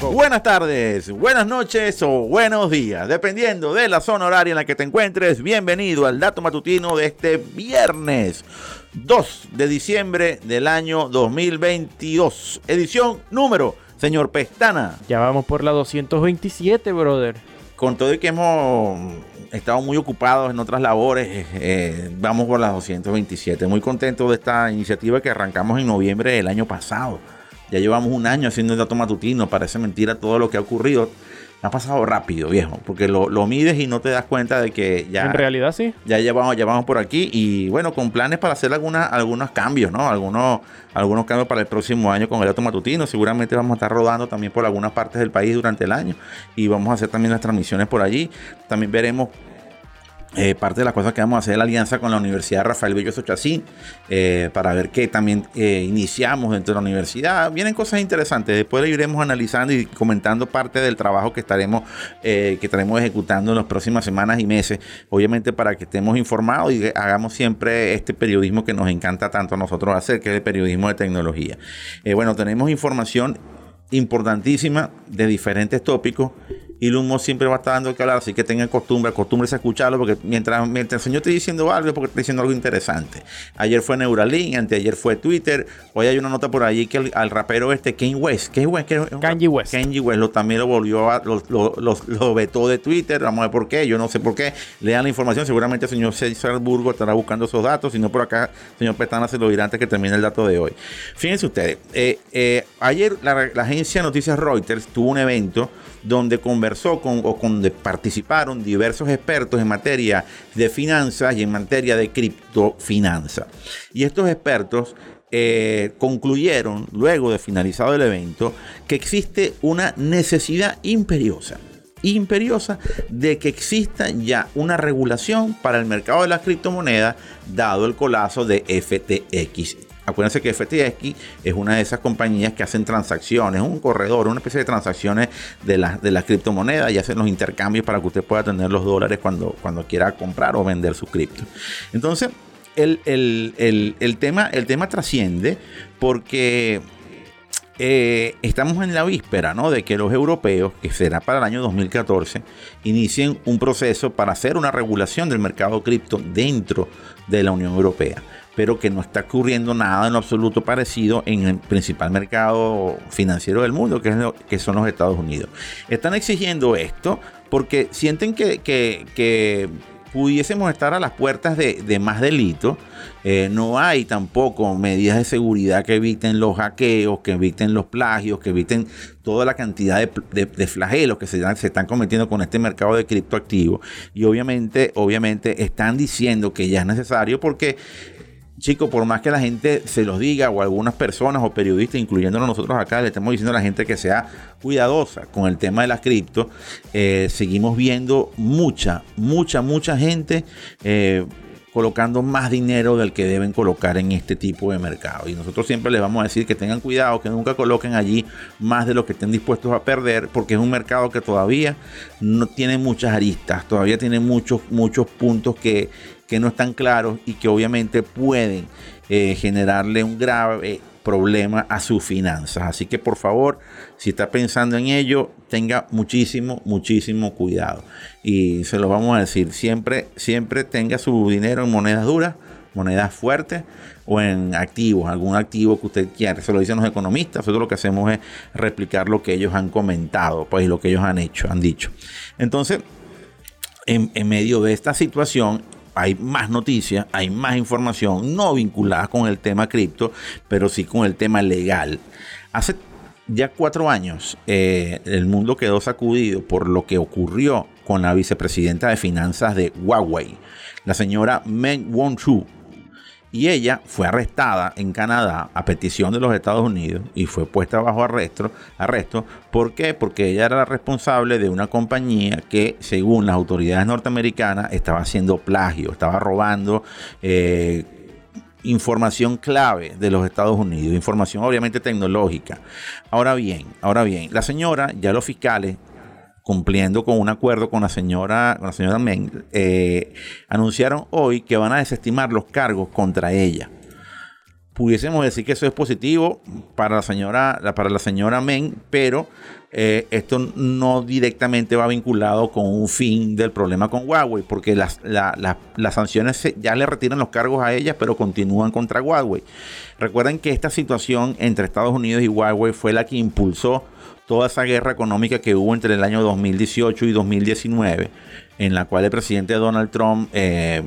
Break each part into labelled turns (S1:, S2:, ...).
S1: Buenas tardes, buenas noches o buenos días, dependiendo de la zona horaria en la que te encuentres. Bienvenido al dato matutino de este viernes 2 de diciembre del año 2022. Edición número, señor Pestana.
S2: Ya vamos por la 227, brother.
S1: Con todo y que hemos estado muy ocupados en otras labores, eh, vamos por las 227. Muy contento de esta iniciativa que arrancamos en noviembre del año pasado. Ya llevamos un año haciendo el dato matutino, parece mentira todo lo que ha ocurrido. Ha pasado rápido, viejo, porque lo, mides y no te das cuenta de que ya...
S2: En realidad sí.
S1: Ya llevamos, ya vamos por aquí y bueno, con planes para hacer algunas, algunos cambios, ¿no? Algunos, algunos cambios para el próximo año con el dato matutino. Seguramente vamos a estar rodando también por algunas partes del país durante el año y vamos a hacer también las transmisiones por allí. También veremos eh, parte de las cosas que vamos a hacer es la alianza con la Universidad Rafael Belloso Chacín eh, para ver qué también eh, iniciamos dentro de la universidad. Vienen cosas interesantes. Después lo iremos analizando y comentando parte del trabajo que estaremos, que estaremos ejecutando en las próximas semanas y meses. Obviamente para que estemos informados y hagamos siempre este periodismo que nos encanta tanto a nosotros hacer, que es el periodismo de tecnología. bueno, tenemos información importantísima de diferentes tópicos y el humo siempre va a estar dando que hablar, así que tengan costumbre, acostúmbrense a escucharlo, porque mientras, mientras el señor esté diciendo algo, es porque está diciendo algo interesante. Ayer fue Neuralink, anteayer fue Twitter, hoy hay una nota por allí que al rapero este, Kanye West, Kanye West,
S2: Kanye West,
S1: Kanye West lo, también lo volvió a, lo, lo, vetó de Twitter, vamos a ver por qué, yo no sé por qué, lean la información, seguramente el señor César Burgo estará buscando esos datos, si no por acá, el señor Petana se lo dirá antes que termine el dato de hoy. Fíjense ustedes, eh, eh, ayer la, la agencia de noticias Reuters tuvo un evento donde conversó con o donde participaron diversos expertos en materia de finanzas y en materia de criptofinanza. Y estos expertos eh, concluyeron, luego de finalizado el evento, que existe una necesidad imperiosa imperiosa de que exista ya una regulación para el mercado de las criptomonedas dado el colapso de FTX Acuérdense que FTX es una de esas compañías que hacen transacciones, un corredor, una especie de transacciones de las de criptomonedas y hacen los intercambios para que usted pueda tener los dólares cuando, cuando quiera comprar o vender su cripto. Entonces, el, tema, el tema trasciende porque eh, estamos en la víspera ¿no? de que los europeos, que será para el año 2014, inicien un proceso para hacer una regulación del mercado cripto dentro de la Unión Europea pero que no está ocurriendo nada en lo absoluto parecido en el principal mercado financiero del mundo, que, son los Estados Unidos. Están exigiendo esto porque sienten que, pudiésemos estar a las puertas de, más delitos. Eh, no hay tampoco medidas de seguridad que eviten los hackeos, que eviten los plagios, que eviten toda la cantidad de, flagelos que se, se, están cometiendo con este mercado de criptoactivos. Y obviamente, obviamente están diciendo que ya es necesario porque Chicos, por más que la gente se los diga, o algunas personas o periodistas, incluyéndonos nosotros acá, le estamos diciendo a la gente que sea cuidadosa con el tema de las cripto, eh, seguimos viendo mucha, mucha, mucha gente eh, colocando más dinero del que deben colocar en este tipo de mercado. Y nosotros siempre les vamos a decir que tengan cuidado, que nunca coloquen allí más de lo que estén dispuestos a perder, porque es un mercado que todavía no tiene muchas aristas, todavía tiene muchos, muchos puntos que que no están claros y que obviamente pueden eh, generarle un grave problema a sus finanzas. Así que por favor, si está pensando en ello, tenga muchísimo, muchísimo cuidado. Y se lo vamos a decir, siempre, siempre tenga su dinero en monedas duras, monedas fuertes o en activos, algún activo que usted quiera. Se lo dicen los economistas, nosotros lo que hacemos es replicar lo que ellos han comentado, pues lo que ellos han hecho, han dicho. Entonces, en, en medio de esta situación, hay más noticias, hay más información, no vinculada con el tema cripto, pero sí con el tema legal. Hace ya cuatro años eh, el mundo quedó sacudido por lo que ocurrió con la vicepresidenta de finanzas de Huawei, la señora Meng Wanzhou y ella fue arrestada en Canadá a petición de los Estados Unidos y fue puesta bajo arresto. arresto. ¿Por qué? Porque ella era la responsable de una compañía que, según las autoridades norteamericanas, estaba haciendo plagio, estaba robando eh, información clave de los Estados Unidos, información obviamente tecnológica. Ahora bien, ahora bien, la señora, ya los fiscales cumpliendo con un acuerdo con la señora, con la señora Meng, eh, anunciaron hoy que van a desestimar los cargos contra ella. pudiésemos decir que eso es positivo para la señora, para la señora Men, pero eh, esto no directamente va vinculado con un fin del problema con Huawei, porque las, las sanciones ya le retiran los cargos a ella, pero continúan contra Huawei. Recuerden que esta situación entre Estados Unidos y Huawei fue la que impulsó toda esa guerra económica que hubo entre el año 2018 y 2019, en la cual el presidente Donald Trump eh,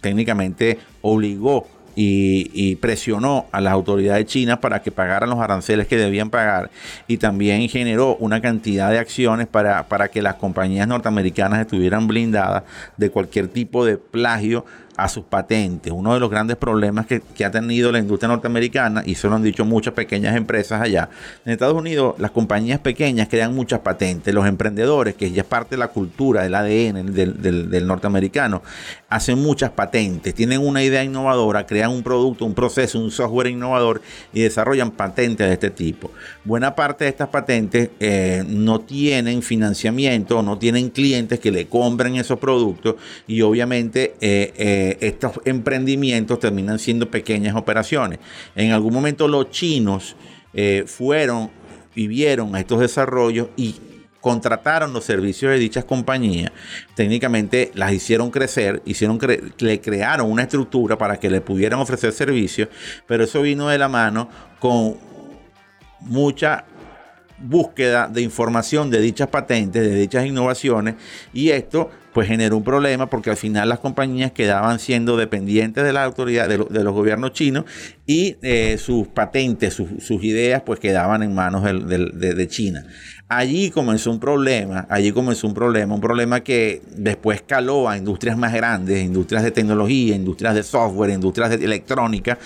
S1: técnicamente obligó y, presionó a las autoridades chinas para que pagaran los aranceles que debían pagar y también generó una cantidad de acciones para, para que las compañías norteamericanas estuvieran blindadas de cualquier tipo de plagio a sus patentes. Uno de los grandes problemas que, ha tenido la industria norteamericana, y eso lo han dicho muchas pequeñas empresas allá, en Estados Unidos las compañías pequeñas crean muchas patentes. Los emprendedores, que ya es parte de la cultura, del ADN del, norteamericano, hacen muchas patentes, tienen una idea innovadora, crean un producto, un proceso, un software innovador y desarrollan patentes de este tipo. Buena parte de estas patentes eh, no tienen financiamiento, no tienen clientes que le compren esos productos y obviamente eh, eh, estos emprendimientos terminan siendo pequeñas operaciones. En algún momento los chinos eh, fueron y vieron estos desarrollos y contrataron los servicios de dichas compañías, técnicamente las hicieron crecer, hicieron le crearon una estructura para que le pudieran ofrecer servicios, pero eso vino de la mano con mucha búsqueda de información de dichas patentes, de dichas innovaciones, y esto pues generó un problema porque al final las compañías quedaban siendo dependientes de la autoridad, de, los gobiernos chinos, y eh, sus patentes, sus ideas, pues quedaban en manos de, China. Allí comenzó un problema, allí comenzó un problema, un problema que después caló a industrias más grandes, industrias de tecnología, industrias de software, industrias de electrónica,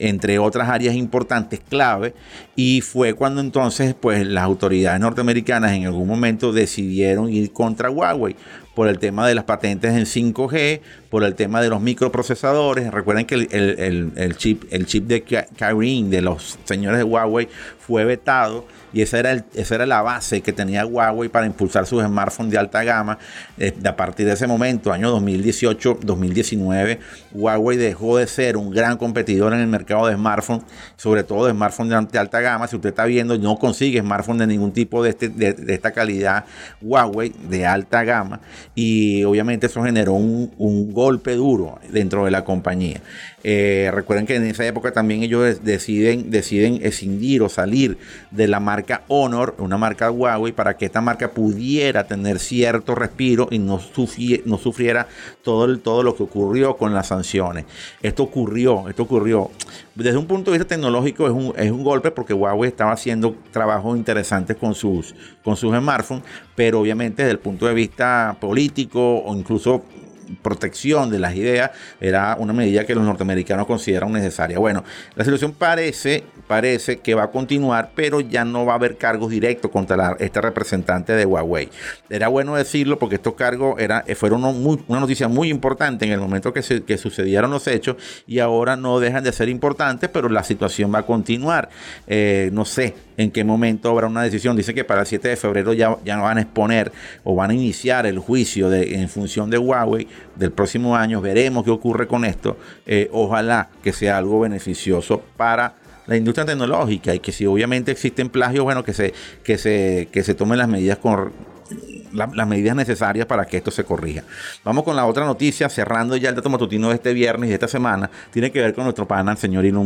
S1: entre otras áreas importantes, clave, y fue cuando entonces pues las autoridades norteamericanas en algún momento decidieron ir contra Huawei por el tema de las patentes en 5G, por el tema de los microprocesadores. Recuerden que el, chip, el chip de Kirin de los señores de Huawei fue vetado y esa era, el, esa era la base que tenía Huawei para impulsar sus smartphones de alta gama. Eh, a partir de ese momento, año 2018-2019, Huawei dejó de ser un gran competidor en el mercado de smartphones, sobre todo de smartphones de, alta gama. Si usted está viendo, no consigue smartphones de ningún tipo de, este, de, esta calidad Huawei de alta gama y obviamente eso generó un, un golpe duro dentro de la compañía. Eh, recuerden que en esa época también ellos deciden, deciden escindir o salir de la marca Honor, una marca Huawei, para que esta marca pudiera tener cierto respiro y no, no sufriera todo, todo lo que ocurrió con las sanciones. Esto ocurrió, esto ocurrió. Desde un punto de vista tecnológico es un, es un golpe porque Huawei estaba haciendo trabajos interesantes con sus, con sus smartphones, pero obviamente desde el punto de vista político o incluso protección de las ideas era una medida que los norteamericanos consideran necesaria. Bueno, la situación parece, parece que va a continuar, pero ya no va a haber cargos directos contra este representante de Huawei. Era bueno decirlo porque estos cargos era, fueron una noticia muy importante en el momento que, se, que sucedieron los hechos y ahora no dejan de ser importantes, pero la situación va a continuar. Eh, no sé en qué momento habrá una decisión. Dice que para el 7 de febrero ya, ya van a exponer o van a iniciar el juicio en función de Huawei del próximo año. Veremos qué ocurre con esto. Eh, ojalá que sea algo beneficioso para la industria tecnológica y que si obviamente existen plagios, bueno, que se, que se, que se tomen las medidas con las medidas necesarias para que esto se corrija. Vamos con la otra noticia, cerrando ya el dato matutino de este viernes y de esta semana, tiene que ver con nuestro pana, señor Elon.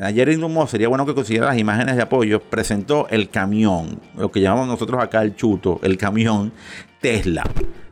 S1: Ayer Elon sería bueno que considera las imágenes de apoyo, presentó el camión, lo que llamamos nosotros acá el chuto, el camión Tesla.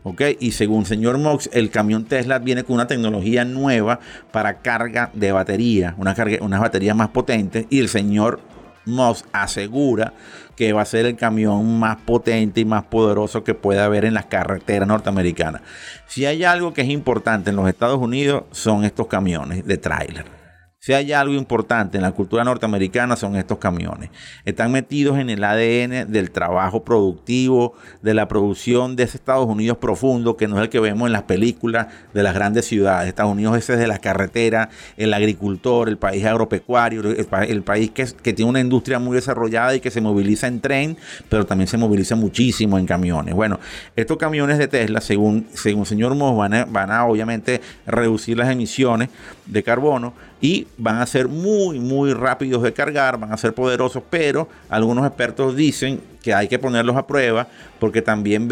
S1: ¿ok? Y según señor Mox, el camión Tesla viene con una tecnología nueva para carga de batería, una carga, unas baterías más potentes. Y el señor Mox asegura que va a ser el camión más potente y más poderoso que pueda haber en las carreteras norteamericanas. Si hay algo que es importante en los Estados Unidos, son estos camiones de tráiler. Si hay algo importante en la cultura norteamericana son estos camiones. Están metidos en el ADN del trabajo productivo, de la producción de ese Estados Unidos profundo, que no es el que vemos en las películas de las grandes ciudades. Estados Unidos ese es de la carretera, el agricultor, el país agropecuario, el, país que, tiene una industria muy desarrollada y que se moviliza en tren, pero también se moviliza muchísimo en camiones. Bueno, estos camiones de Tesla, según, según señor Moss, van a, van a obviamente reducir las emisiones de carbono y van a ser muy, muy rápidos de cargar, van a ser poderosos, pero algunos expertos dicen que hay que ponerlos a prueba porque también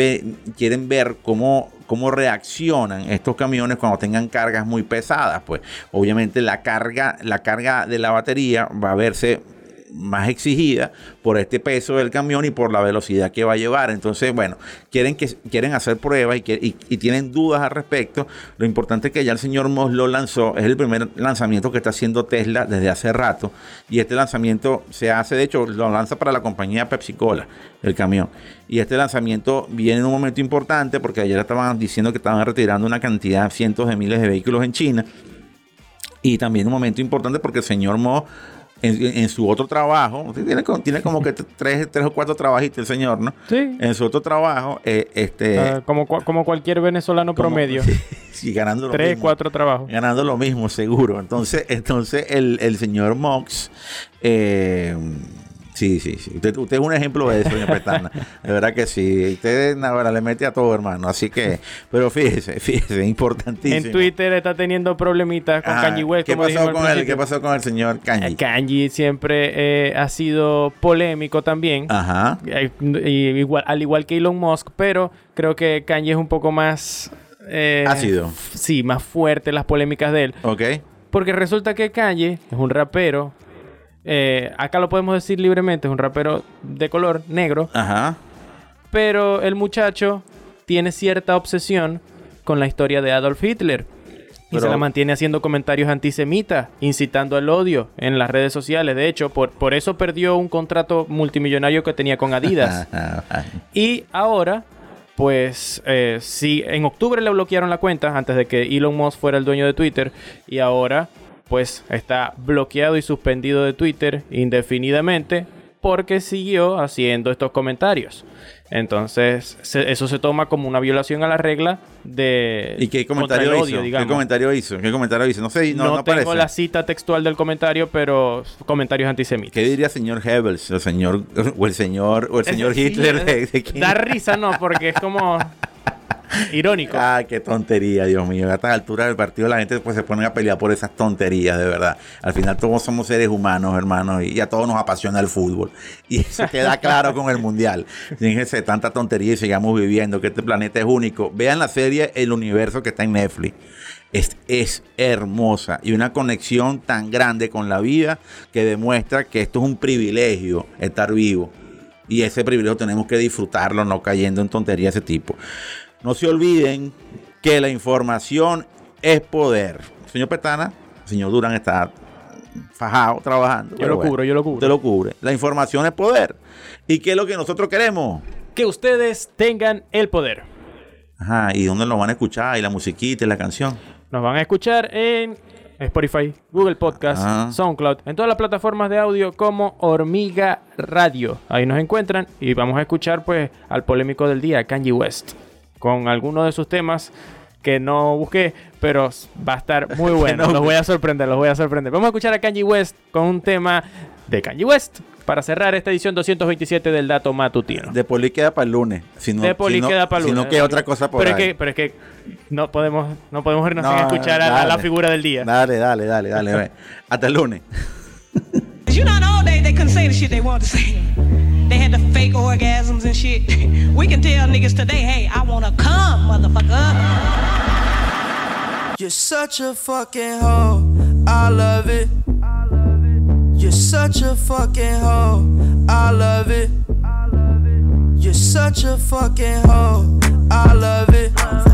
S1: quieren ver cómo, cómo reaccionan estos camiones cuando tengan cargas muy pesadas. Pues obviamente la carga, la carga de la batería va a verse más exigida por este peso del camión y por la velocidad que va a llevar. Entonces, bueno, quieren, quieren hacer pruebas y, y, tienen dudas al respecto. Lo importante es que ya el señor Moss lo lanzó. Es el primer lanzamiento que está haciendo Tesla desde hace rato. Y este lanzamiento se hace, de hecho, lo lanza para la compañía Pepsi Cola, el camión. Y este lanzamiento viene en un momento importante porque ayer estaban diciendo que estaban retirando una cantidad, cientos de miles de vehículos en China. Y también un momento importante porque el señor Moss en, su otro trabajo, tiene, tiene como que tres, tres o cuatro trabajitos el señor, ¿no?
S2: Sí.
S1: En su otro trabajo, eh, este...
S2: Ah, como, como cualquier venezolano promedio.
S1: Sí, ganando
S2: lo Tres, cuatro trabajos.
S1: Ganando lo mismo, seguro. Entonces, entonces el, el señor Mox... Eh, Sí, sí, sí. Usted, es un ejemplo de eso, doña Petana. De verdad que sí. Usted ahora le mete a todo, hermano. Así que, pero fíjese, fíjese, importantísimo.
S2: En Twitter está teniendo problemitas con ah, Kanji West.
S1: ¿Qué pasó con él? ¿Qué pasó con el señor Kanji?
S2: Kanji siempre eh, ha sido polémico también.
S1: Ajá.
S2: Eh, igual, al igual que Elon Musk, pero creo que Kanji es un poco más...
S1: Eh, Ácido.
S2: Sí, más fuerte las polémicas de él.
S1: Ok.
S2: Porque resulta que Kanye es un rapero eh, acá lo podemos decir libremente, es un rapero de color negro.
S1: Ajá.
S2: Pero el muchacho tiene cierta obsesión con la historia de Adolf Hitler. Y se la mantiene haciendo comentarios antisemitas, incitando al odio en las redes sociales. De hecho, por, por eso perdió un contrato multimillonario que tenía con Adidas. y ahora, pues, eh, sí, en octubre le bloquearon la cuenta antes de que Elon Musk fuera el dueño de Twitter. Y ahora pues está bloqueado y suspendido de Twitter indefinidamente porque siguió haciendo estos comentarios. Entonces, eso se toma como una violación a la regla de.
S1: ¿Y qué comentario hizo? ¿Qué comentario hizo? ¿Qué comentario hizo? No sé, no,
S2: no, tengo la cita textual del comentario, pero comentarios antisemitas.
S1: ¿Qué diría el señor Goebbels? El señor, o el señor, o el señor Hitler. de,
S2: da risa, no, porque es como. Irónico.
S1: Ay, qué tontería, Dios mío. A estas alturas del partido la gente pues, se pone a pelear por esas tonterías, de verdad. Al final todos somos seres humanos, hermanos, y a todos nos apasiona el fútbol. Y eso queda claro con el Mundial. Fíjense, tanta tontería y sigamos viviendo, que este planeta es único. Vean la serie El Universo que está en Netflix. Es, es, hermosa y una conexión tan grande con la vida que demuestra que esto es un privilegio estar vivo. Y ese privilegio tenemos que disfrutarlo, no cayendo en tonterías de ese tipo. No se olviden que la información es poder. Señor Petana, señor Durán está fajado trabajando.
S2: Yo lo cubro, yo lo cubro.
S1: Usted lo cubre. La información es poder. ¿Y qué es lo que nosotros queremos?
S2: Que ustedes tengan el poder.
S1: Ajá, ¿y dónde lo van a escuchar? ¿Y la musiquita y la canción?
S2: Nos van a escuchar en Spotify, Google Podcast, SoundCloud, en todas las plataformas de audio como Hormiga Radio. Ahí nos encuentran y vamos a escuchar pues al polémico del día, Kanye West con algunos de sus temas que no busqué, pero va a estar muy bueno. los voy a sorprender, los voy a sorprender. Vamos a escuchar a Kanye West con un tema de Kanye West para cerrar esta edición 227 del Dato Matutino.
S1: De Poli queda para el lunes.
S2: Si de Poli queda para el lunes.
S1: Si no queda otra cosa por
S2: pero
S1: ahí.
S2: Es que, pero es que no podemos, no podemos irnos sin escuchar a, la figura del día.
S1: Dale, dale, dale, dale. Hasta el lunes.
S3: They had the fake orgasms and shit. We can tell niggas today, hey, I wanna come, motherfucker. You're such a fucking hoe. I love it. You're such a fucking hoe. I love it. I love it. You're such a fucking hoe. I love it. Your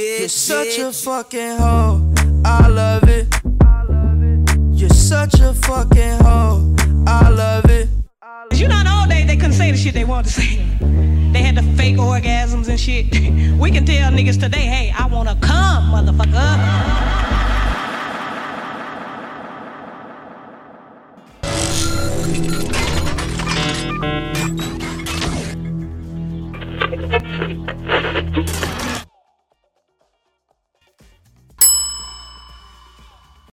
S4: You're such a fucking hoe. I love it. You're such a fucking hoe. I love it.
S5: You know, in the old days they couldn't say the shit they wanted to say. They had the fake orgasms and shit. We can tell niggas today, hey, I wanna come, motherfucker.